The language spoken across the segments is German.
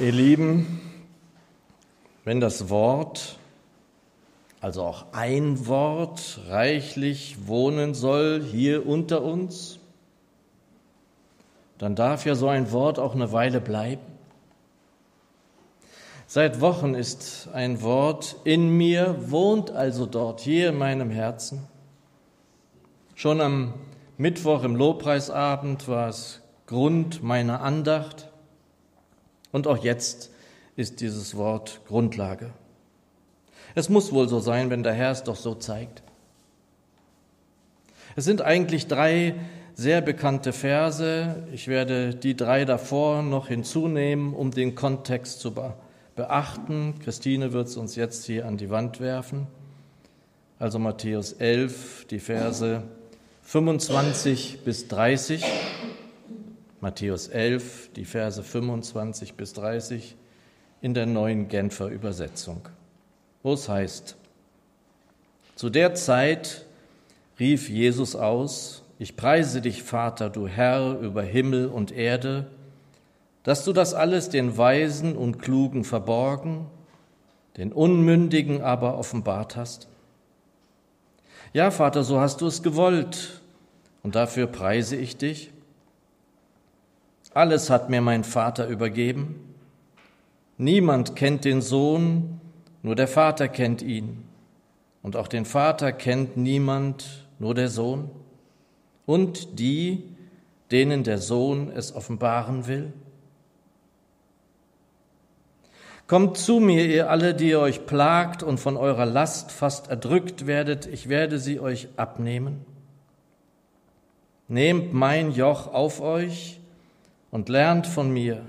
Ihr Lieben, wenn das Wort, also auch ein Wort, reichlich wohnen soll hier unter uns, dann darf ja so ein Wort auch eine Weile bleiben. Seit Wochen ist ein Wort in mir, wohnt also dort, hier in meinem Herzen. Schon am Mittwoch im Lobpreisabend war es Grund meiner Andacht und auch jetzt ist dieses Wort Grundlage. Es muss wohl so sein, wenn der Herr es doch so zeigt. Es sind eigentlich drei sehr bekannte Verse. Ich werde die drei davor noch hinzunehmen, um den Kontext zu beachten. Christine wird es uns jetzt hier an die Wand werfen. Also Matthäus 11, die Verse 25 bis 30. Matthäus 11, die Verse 25 bis 30 in der neuen Genfer Übersetzung, wo es heißt, zu der Zeit rief Jesus aus, ich preise dich, Vater, du Herr über Himmel und Erde, dass du das alles den Weisen und Klugen verborgen, den Unmündigen aber offenbart hast. Ja, Vater, so hast du es gewollt, und dafür preise ich dich. Alles hat mir mein Vater übergeben. Niemand kennt den Sohn, nur der Vater kennt ihn. Und auch den Vater kennt niemand, nur der Sohn. Und die, denen der Sohn es offenbaren will. Kommt zu mir, ihr alle, die ihr euch plagt und von eurer Last fast erdrückt werdet, ich werde sie euch abnehmen. Nehmt mein Joch auf euch und lernt von mir,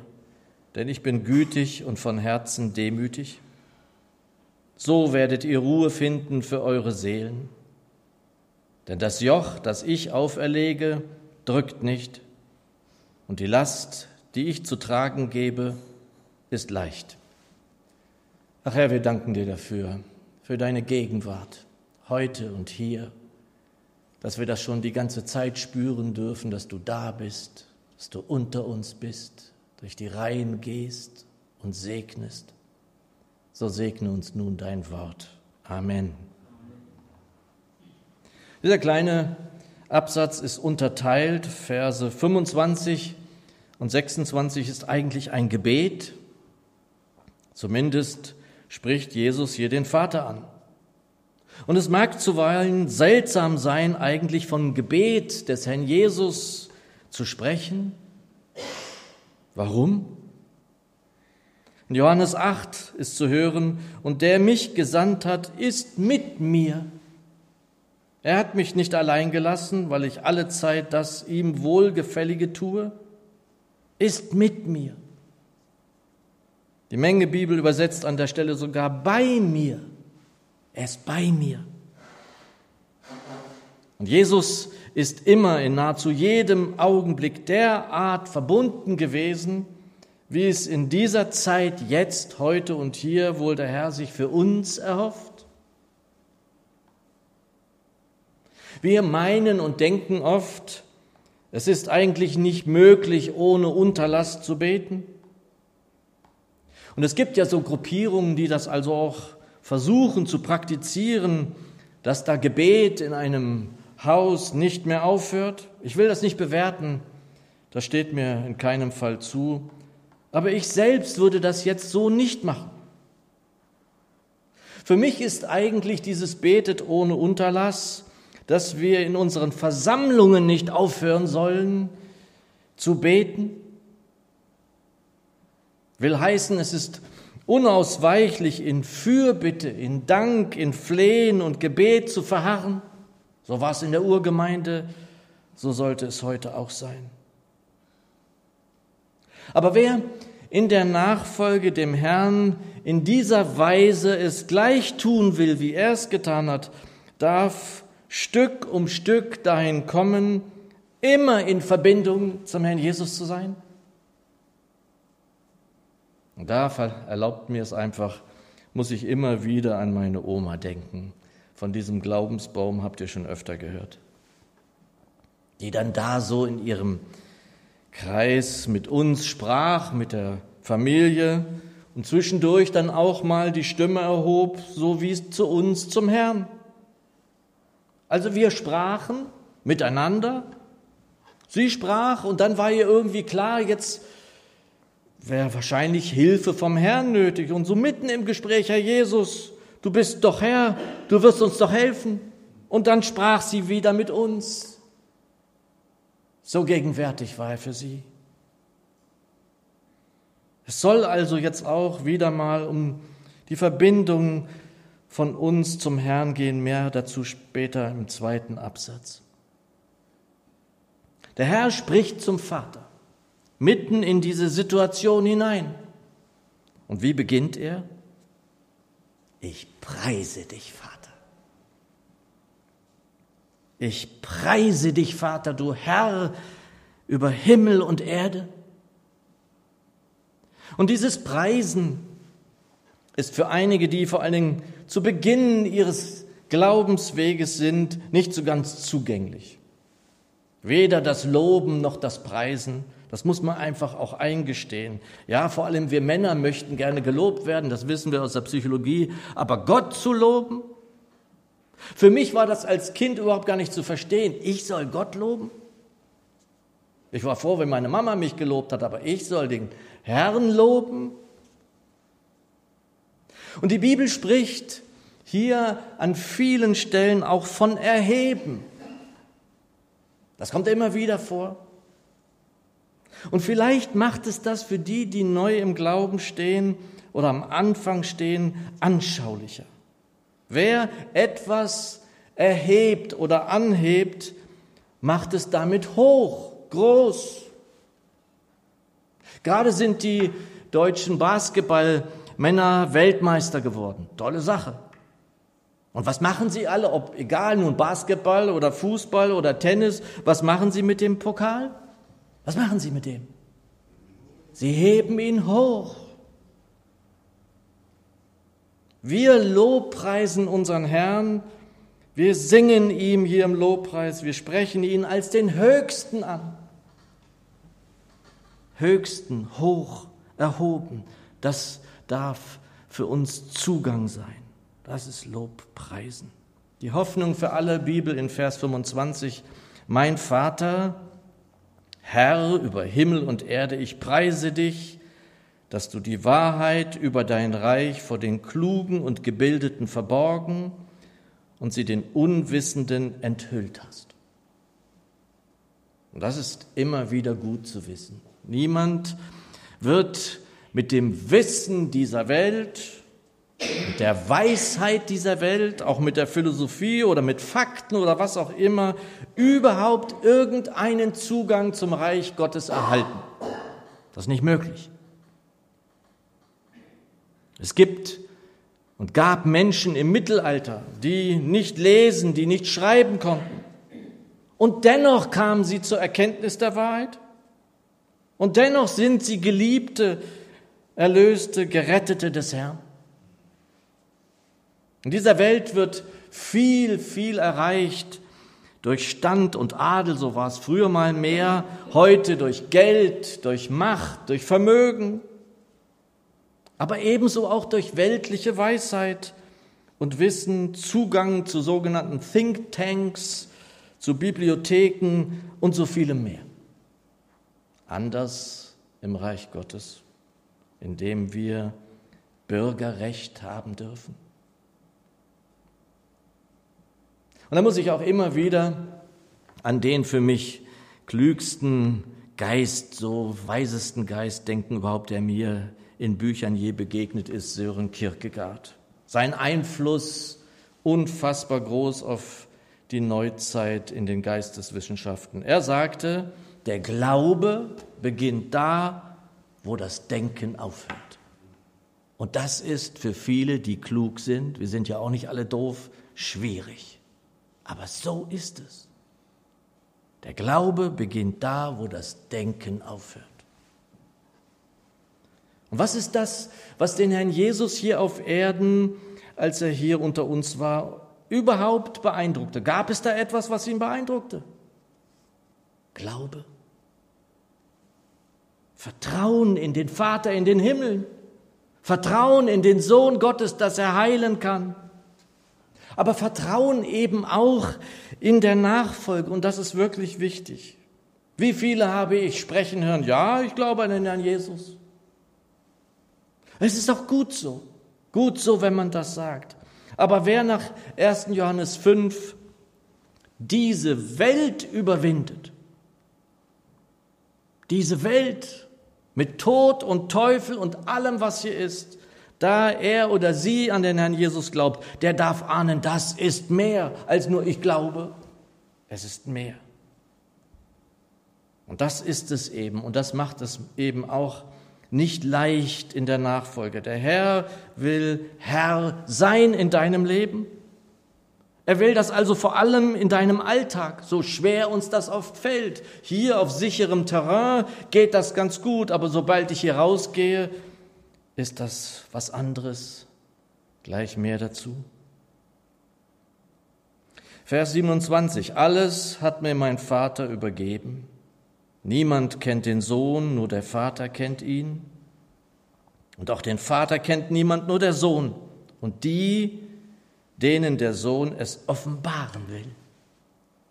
denn ich bin gütig und von Herzen demütig. So werdet ihr Ruhe finden für eure Seelen. Denn das Joch, das ich auferlege, drückt nicht, und die Last, die ich zu tragen gebe, ist leicht. Ach Herr, wir danken dir dafür, für deine Gegenwart, heute und hier, dass wir das schon die ganze Zeit spüren dürfen, dass du da bist, dass du unter uns bist, durch die Reihen gehst und segnest. So segne uns nun dein Wort. Amen. Dieser kleine Absatz ist unterteilt, Verse 25 und 26 ist eigentlich ein Gebet. Zumindest spricht Jesus hier den Vater an. Und es mag zuweilen seltsam sein, eigentlich vom Gebet des Herrn Jesus zu sprechen. Warum? In Johannes 8 ist zu hören, und der mich gesandt hat, ist mit mir. Er hat mich nicht allein gelassen, weil ich alle Zeit das ihm Wohlgefällige tue, ist mit mir. Die Menge Bibel übersetzt an der Stelle sogar bei mir. Er ist bei mir. Und Jesus ist immer in nahezu jedem Augenblick derart verbunden gewesen, wie es in dieser Zeit jetzt, heute und hier wohl der Herr sich für uns erhofft? Wir meinen und denken oft, es ist eigentlich nicht möglich, ohne Unterlass zu beten. Und es gibt ja so Gruppierungen, die das also auch versuchen zu praktizieren, dass da Gebet in einem Haus nicht mehr aufhört. Ich will das nicht bewerten, das steht mir in keinem Fall zu, aber ich selbst würde das jetzt so nicht machen. Für mich ist eigentlich dieses Betet ohne Unterlass, dass wir in unseren Versammlungen nicht aufhören sollen zu beten, will heißen, es ist unausweichlich in Fürbitte, in Dank, in Flehen und Gebet zu verharren. So war es in der Urgemeinde, so sollte es heute auch sein. Aber wer in der Nachfolge dem Herrn in dieser Weise es gleich tun will, wie er es getan hat, darf Stück um Stück dahin kommen, immer in Verbindung zum Herrn Jesus zu sein. Und da erlaubt mir es einfach, muss ich immer wieder an meine Oma denken. Von diesem Glaubensbaum habt ihr schon öfter gehört. Die dann da so in ihrem Kreis mit uns sprach, mit der Familie und zwischendurch dann auch mal die Stimme erhob, so wie es zu uns zum Herrn. Also wir sprachen miteinander, sie sprach und dann war ihr irgendwie klar, jetzt wäre wahrscheinlich Hilfe vom Herrn nötig. Und so mitten im Gespräch, Herr Jesus, du bist doch Herr, du wirst uns doch helfen. Und dann sprach sie wieder mit uns. So gegenwärtig war er für sie. Es soll also jetzt auch wieder mal um die Verbindung von uns zum Herrn gehen, mehr dazu später im zweiten Absatz. Der Herr spricht zum Vater mitten in diese Situation hinein. Und wie beginnt er? Ich preise dich, Vater. Ich preise dich, Vater, du Herr über Himmel und Erde. Und dieses Preisen ist für einige, die vor allen Dingen zu Beginn ihres Glaubensweges sind, nicht so ganz zugänglich. Weder das Loben noch das Preisen, das muss man einfach auch eingestehen. Ja, vor allem wir Männer möchten gerne gelobt werden, das wissen wir aus der Psychologie, aber Gott zu loben, für mich war das als Kind überhaupt gar nicht zu verstehen. Ich soll Gott loben? Ich war froh, wenn meine Mama mich gelobt hat, aber ich soll den Herrn loben? Und die Bibel spricht hier an vielen Stellen auch von Erheben. Das kommt immer wieder vor. Und vielleicht macht es das für die, die neu im Glauben stehen oder am Anfang stehen, anschaulicher. Wer etwas erhebt oder anhebt, macht es damit hoch, groß. Gerade sind die deutschen Basketballmänner Weltmeister geworden. Tolle Sache. Und was machen sie alle, ob egal nun Basketball oder Fußball oder Tennis, was machen sie mit dem Pokal? Was machen sie mit dem? Sie heben ihn hoch. Wir lobpreisen unseren Herrn, wir singen ihm hier im Lobpreis, wir sprechen ihn als den Höchsten an. Höchsten, hoch erhoben, das darf für uns Zugang sein. Das ist Lobpreisen. Die Hoffnung für alle Bibel in Vers 25. Mein Vater, Herr über Himmel und Erde, ich preise dich, dass du die Wahrheit über dein Reich vor den Klugen und Gebildeten verborgen und sie den Unwissenden enthüllt hast. Und das ist immer wieder gut zu wissen. Niemand wird mit dem Wissen dieser Welt, mit der Weisheit dieser Welt, auch mit der Philosophie oder mit Fakten oder was auch immer, überhaupt irgendeinen Zugang zum Reich Gottes erhalten. Das ist nicht möglich. Es gibt und gab Menschen im Mittelalter, die nicht lesen, die nicht schreiben konnten. Und dennoch kamen sie zur Erkenntnis der Wahrheit. Und dennoch sind sie Geliebte, Erlöste, Gerettete des Herrn. In dieser Welt wird viel, viel erreicht durch Stand und Adel, so war es früher mal mehr, heute durch Geld, durch Macht, durch Vermögen aber ebenso auch durch weltliche Weisheit und Wissen Zugang zu sogenannten Thinktanks, zu Bibliotheken und so vielem mehr. Anders im Reich Gottes, in dem wir Bürgerrecht haben dürfen. Und da muss ich auch immer wieder an den für mich klügsten Geist, so weisesten Geist denken überhaupt, der mir in Büchern je begegnet ist, Sören Kierkegaard. Sein Einfluss unfassbar groß auf die Neuzeit in den Geisteswissenschaften. Er sagte, der Glaube beginnt da, wo das Denken aufhört. Und das ist für viele, die klug sind, wir sind ja auch nicht alle doof, schwierig. Aber so ist es. Der Glaube beginnt da, wo das Denken aufhört. Und was ist das, was den Herrn Jesus hier auf Erden, als er hier unter uns war, überhaupt beeindruckte? Gab es da etwas, was ihn beeindruckte? Glaube. Vertrauen in den Vater in den Himmeln. Vertrauen in den Sohn Gottes, dass er heilen kann. Aber Vertrauen eben auch in der Nachfolge. Und das ist wirklich wichtig. Wie viele habe ich sprechen hören? Ja, ich glaube an den Herrn Jesus. Es ist auch gut so. Gut so, wenn man das sagt. Aber wer nach 1. Johannes 5 diese Welt überwindet, diese Welt mit Tod und Teufel und allem, was hier ist, da er oder sie an den Herrn Jesus glaubt, der darf ahnen, das ist mehr als nur ich glaube. Es ist mehr. Und das ist es eben. Und das macht es eben auch nicht leicht in der Nachfolge. Der Herr will Herr sein in deinem Leben. Er will das also vor allem in deinem Alltag, so schwer uns das oft fällt. Hier auf sicherem Terrain geht das ganz gut, aber sobald ich hier rausgehe, ist das was anderes. Gleich mehr dazu. Vers 27. Alles hat mir mein Vater übergeben. Niemand kennt den Sohn, nur der Vater kennt ihn. Und auch den Vater kennt niemand, nur der Sohn. Und die, denen der Sohn es offenbaren will.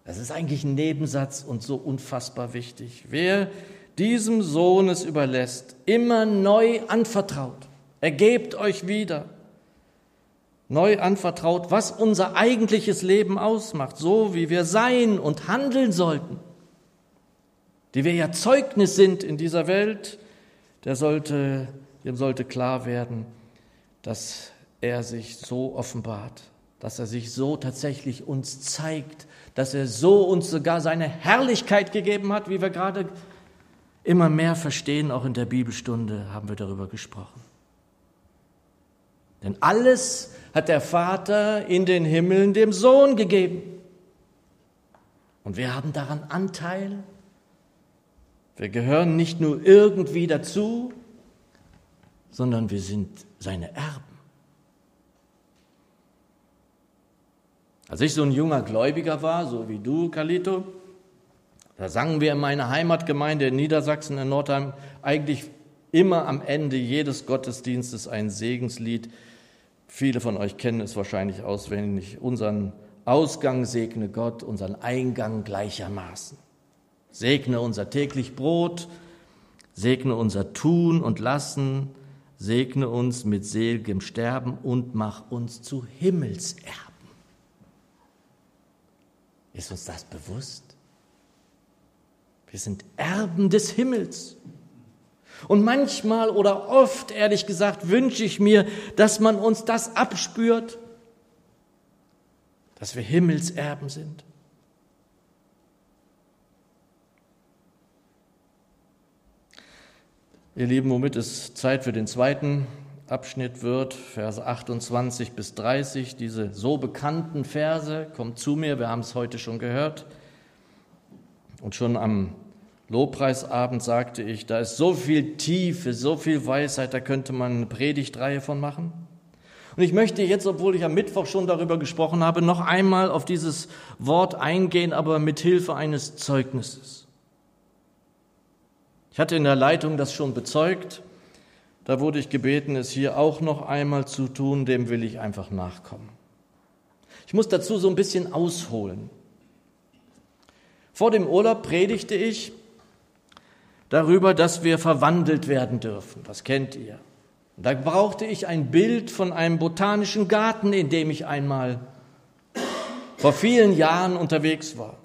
Das ist eigentlich ein Nebensatz und so unfassbar wichtig. Wer diesem Sohn es überlässt, immer neu anvertraut, ergebt euch wieder, neu anvertraut, was unser eigentliches Leben ausmacht, so wie wir sein und handeln sollten, die wir ja Zeugnis sind in dieser Welt, der sollte, dem sollte klar werden, dass er sich so offenbart dass er sich so tatsächlich uns zeigt, dass er so uns sogar seine Herrlichkeit gegeben hat, wie wir gerade immer mehr verstehen, auch in der Bibelstunde haben wir darüber gesprochen. Denn alles hat der Vater in den Himmeln dem Sohn gegeben. Und wir haben daran Anteil. Wir gehören nicht nur irgendwie dazu, sondern wir sind seine Erben. Als ich so ein junger Gläubiger war, so wie du, Kalito, da sangen wir in meiner Heimatgemeinde in Niedersachsen in Nordheim eigentlich immer am Ende jedes Gottesdienstes ein Segenslied. Viele von euch kennen es wahrscheinlich auswendig. Unseren Ausgang segne Gott, unseren Eingang gleichermaßen. Segne unser täglich Brot, segne unser Tun und Lassen, segne uns mit seligem Sterben und mach uns zu Himmelserben. Ist uns das bewusst? Wir sind Erben des Himmels. Und manchmal oder oft, ehrlich gesagt, wünsche ich mir, dass man uns das abspürt, dass wir Himmelserben sind. Ihr Lieben, womit es Zeit für den zweiten Abschnitt wird, Verse 28 bis 30, diese so bekannten Verse, kommt zu mir, wir haben es heute schon gehört. Und schon am Lobpreisabend sagte ich, da ist so viel Tiefe, so viel Weisheit, da könnte man eine Predigtreihe von machen. Und ich möchte jetzt, obwohl ich am Mittwoch schon darüber gesprochen habe, noch einmal auf dieses Wort eingehen, aber mit Hilfe eines Zeugnisses. Ich hatte in der Leitung das schon bezeugt. Da wurde ich gebeten, es hier auch noch einmal zu tun, dem will ich einfach nachkommen. Ich muss dazu so ein bisschen ausholen. Vor dem Urlaub predigte ich darüber, dass wir verwandelt werden dürfen. Das kennt ihr. Da brauchte ich ein Bild von einem botanischen Garten, in dem ich einmal vor vielen Jahren unterwegs war.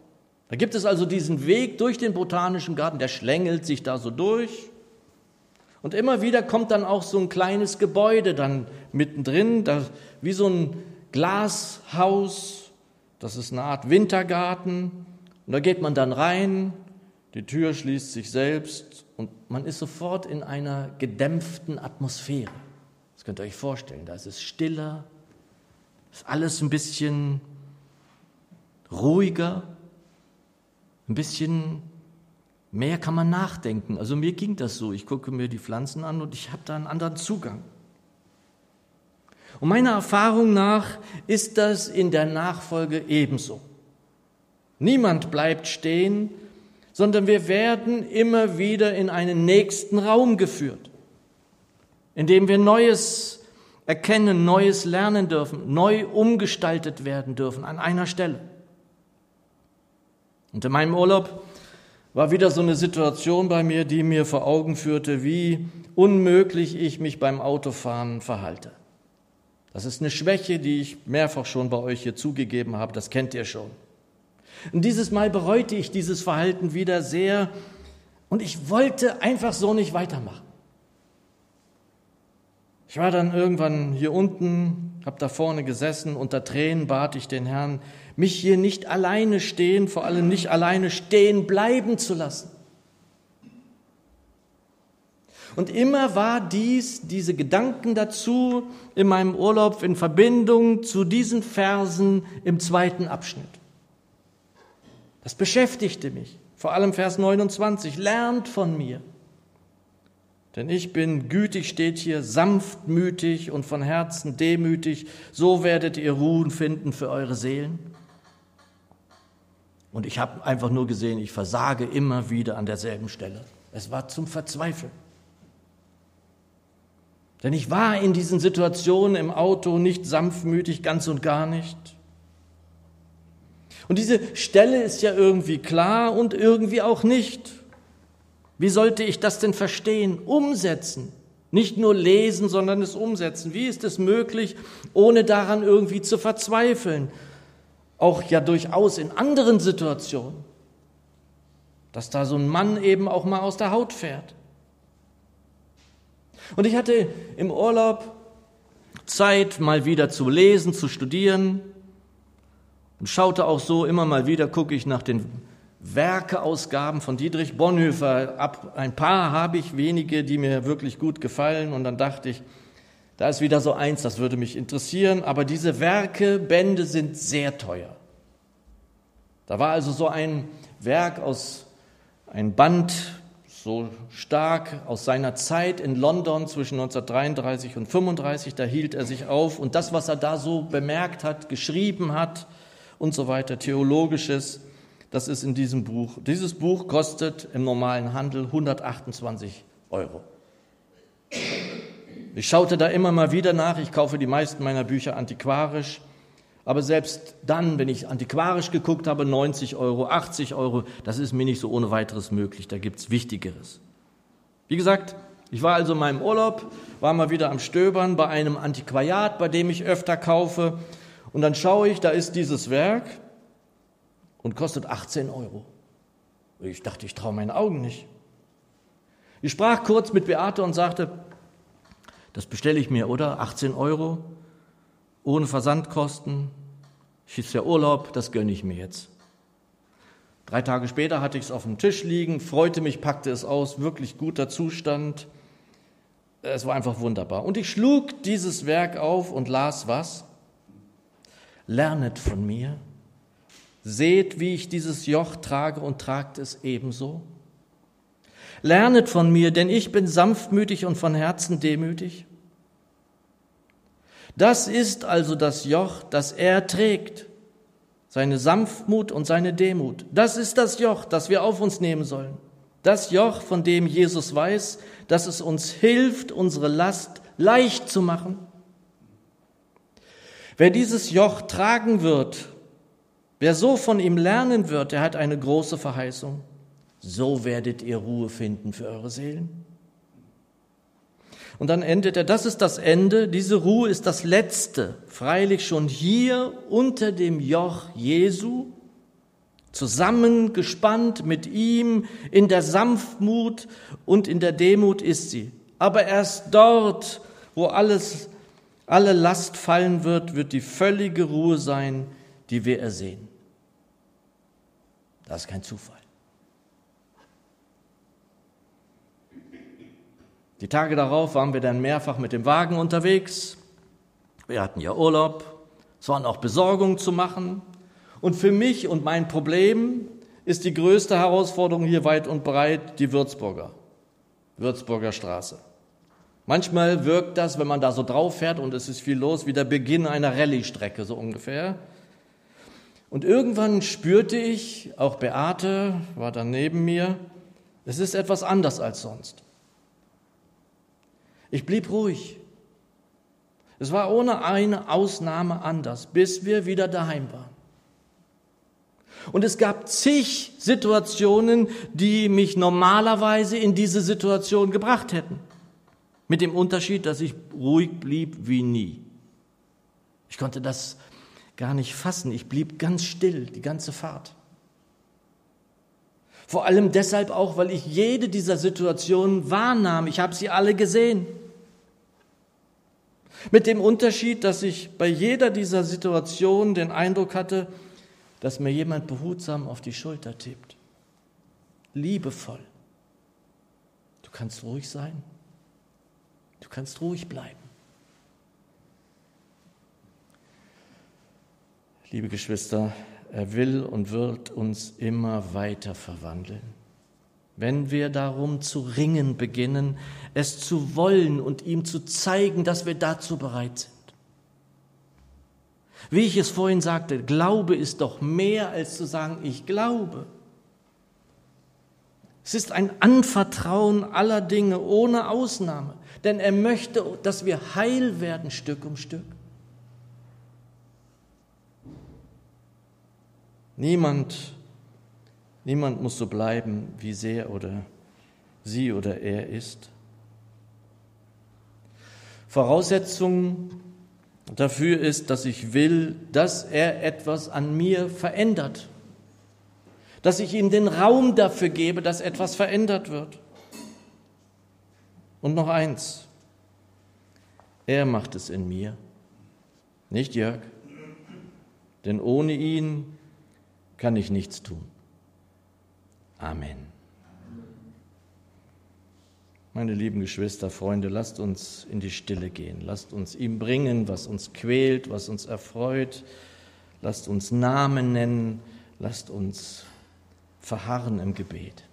Da gibt es also diesen Weg durch den botanischen Garten, der schlängelt sich da so durch. Und immer wieder kommt dann auch so ein kleines Gebäude dann mittendrin, da, wie so ein Glashaus. Das ist eine Art Wintergarten. Und da geht man dann rein, die Tür schließt sich selbst und man ist sofort in einer gedämpften Atmosphäre. Das könnt ihr euch vorstellen. Da ist es stiller, ist alles ein bisschen ruhiger, ein bisschen Mehr kann man nachdenken. Also mir ging das so. Ich gucke mir die Pflanzen an und ich habe da einen anderen Zugang. Und meiner Erfahrung nach ist das in der Nachfolge ebenso. Niemand bleibt stehen, sondern wir werden immer wieder in einen nächsten Raum geführt, in dem wir Neues erkennen, Neues lernen dürfen, neu umgestaltet werden dürfen an einer Stelle. Und in meinem Urlaub war wieder so eine Situation bei mir, die mir vor Augen führte, wie unmöglich ich mich beim Autofahren verhalte. Das ist eine Schwäche, die ich mehrfach schon bei euch hier zugegeben habe, das kennt ihr schon. Und dieses Mal bereute ich dieses Verhalten wieder sehr und ich wollte einfach so nicht weitermachen. Ich war dann irgendwann hier unten, habe da vorne gesessen, unter Tränen bat ich den Herrn, mich hier nicht alleine stehen, vor allem nicht alleine stehen bleiben zu lassen. Und immer war dies, diese Gedanken dazu in meinem Urlaub in Verbindung zu diesen Versen im zweiten Abschnitt. Das beschäftigte mich, vor allem Vers 29, lernt von mir. Denn ich bin gütig, steht hier, sanftmütig und von Herzen demütig, so werdet ihr Ruhen finden für eure Seelen. Und ich habe einfach nur gesehen, ich versage immer wieder an derselben Stelle. Es war zum Verzweifeln. Denn ich war in diesen Situationen im Auto nicht sanftmütig, ganz und gar nicht. Und diese Stelle ist ja irgendwie klar und irgendwie auch nicht. Wie sollte ich das denn verstehen, umsetzen? Nicht nur lesen, sondern es umsetzen. Wie ist es möglich, ohne daran irgendwie zu verzweifeln? auch ja durchaus in anderen Situationen, dass da so ein Mann eben auch mal aus der Haut fährt. Und ich hatte im Urlaub Zeit, mal wieder zu lesen, zu studieren und schaute auch so immer mal wieder, gucke ich nach den Werkeausgaben von Dietrich Bonhoeffer. Ab ein paar habe ich wenige, die mir wirklich gut gefallen und dann dachte ich, da ist wieder so eins, das würde mich interessieren, aber diese Werkebände sind sehr teuer. Da war also so ein Werk aus, ein Band so stark aus seiner Zeit in London zwischen 1933 und 35, da hielt er sich auf und das, was er da so bemerkt hat, geschrieben hat und so weiter, theologisches, das ist in diesem Buch. Dieses Buch kostet im normalen Handel 128 Euro. Ich schaute da immer mal wieder nach. Ich kaufe die meisten meiner Bücher antiquarisch. Aber selbst dann, wenn ich antiquarisch geguckt habe, 90 Euro, 80 Euro, das ist mir nicht so ohne weiteres möglich. Da gibt's Wichtigeres. Wie gesagt, ich war also in meinem Urlaub, war mal wieder am Stöbern bei einem Antiquariat, bei dem ich öfter kaufe. Und dann schaue ich, da ist dieses Werk und kostet 18 Euro. Ich dachte, ich traue meinen Augen nicht. Ich sprach kurz mit Beate und sagte, das bestelle ich mir, oder? 18 Euro, ohne Versandkosten. Ist ja Urlaub, das gönne ich mir jetzt. Drei Tage später hatte ich es auf dem Tisch liegen, freute mich, packte es aus, wirklich guter Zustand. Es war einfach wunderbar. Und ich schlug dieses Werk auf und las was? Lernet von mir, seht, wie ich dieses Joch trage und tragt es ebenso. Lernet von mir, denn ich bin sanftmütig und von Herzen demütig. Das ist also das Joch, das er trägt, seine Sanftmut und seine Demut. Das ist das Joch, das wir auf uns nehmen sollen. Das Joch, von dem Jesus weiß, dass es uns hilft, unsere Last leicht zu machen. Wer dieses Joch tragen wird, wer so von ihm lernen wird, der hat eine große Verheißung so werdet ihr Ruhe finden für eure Seelen. Und dann endet er, das ist das Ende, diese Ruhe ist das Letzte, freilich schon hier unter dem Joch Jesu, zusammengespannt mit ihm in der Sanftmut und in der Demut ist sie. Aber erst dort, wo alles, alle Last fallen wird, wird die völlige Ruhe sein, die wir ersehen. Das ist kein Zufall. Die Tage darauf waren wir dann mehrfach mit dem Wagen unterwegs. Wir hatten ja Urlaub. Es waren auch Besorgungen zu machen. Und für mich und mein Problem ist die größte Herausforderung hier weit und breit die Würzburger, Würzburger Straße. Manchmal wirkt das, wenn man da so drauf fährt und es ist viel los, wie der Beginn einer Rallye-Strecke, so ungefähr. Und irgendwann spürte ich, auch Beate war dann neben mir, es ist etwas anders als sonst. Ich blieb ruhig. Es war ohne eine Ausnahme anders, bis wir wieder daheim waren. Und es gab zig Situationen, die mich normalerweise in diese Situation gebracht hätten. Mit dem Unterschied, dass ich ruhig blieb wie nie. Ich konnte das gar nicht fassen. Ich blieb ganz still die ganze Fahrt. Vor allem deshalb auch, weil ich jede dieser Situationen wahrnahm. Ich habe sie alle gesehen. Mit dem Unterschied, dass ich bei jeder dieser Situationen den Eindruck hatte, dass mir jemand behutsam auf die Schulter tippt. Liebevoll. Du kannst ruhig sein. Du kannst ruhig bleiben. Liebe Geschwister, er will und wird uns immer weiter verwandeln. Wenn wir darum zu ringen beginnen, es zu wollen und ihm zu zeigen, dass wir dazu bereit sind. Wie ich es vorhin sagte, Glaube ist doch mehr als zu sagen, ich glaube. Es ist ein Anvertrauen aller Dinge ohne Ausnahme, denn er möchte, dass wir heil werden Stück um Stück. Niemand, niemand muss so bleiben, wie sie oder sie oder er ist. Voraussetzung dafür ist, dass ich will, dass er etwas an mir verändert, dass ich ihm den Raum dafür gebe, dass etwas verändert wird. Und noch eins, er macht es in mir, nicht Jörg, denn ohne ihn kann ich nichts tun. Amen. Meine lieben Geschwister, Freunde, lasst uns in die Stille gehen. Lasst uns ihm bringen, was uns quält, was uns erfreut. Lasst uns Namen nennen. Lasst uns verharren im Gebet.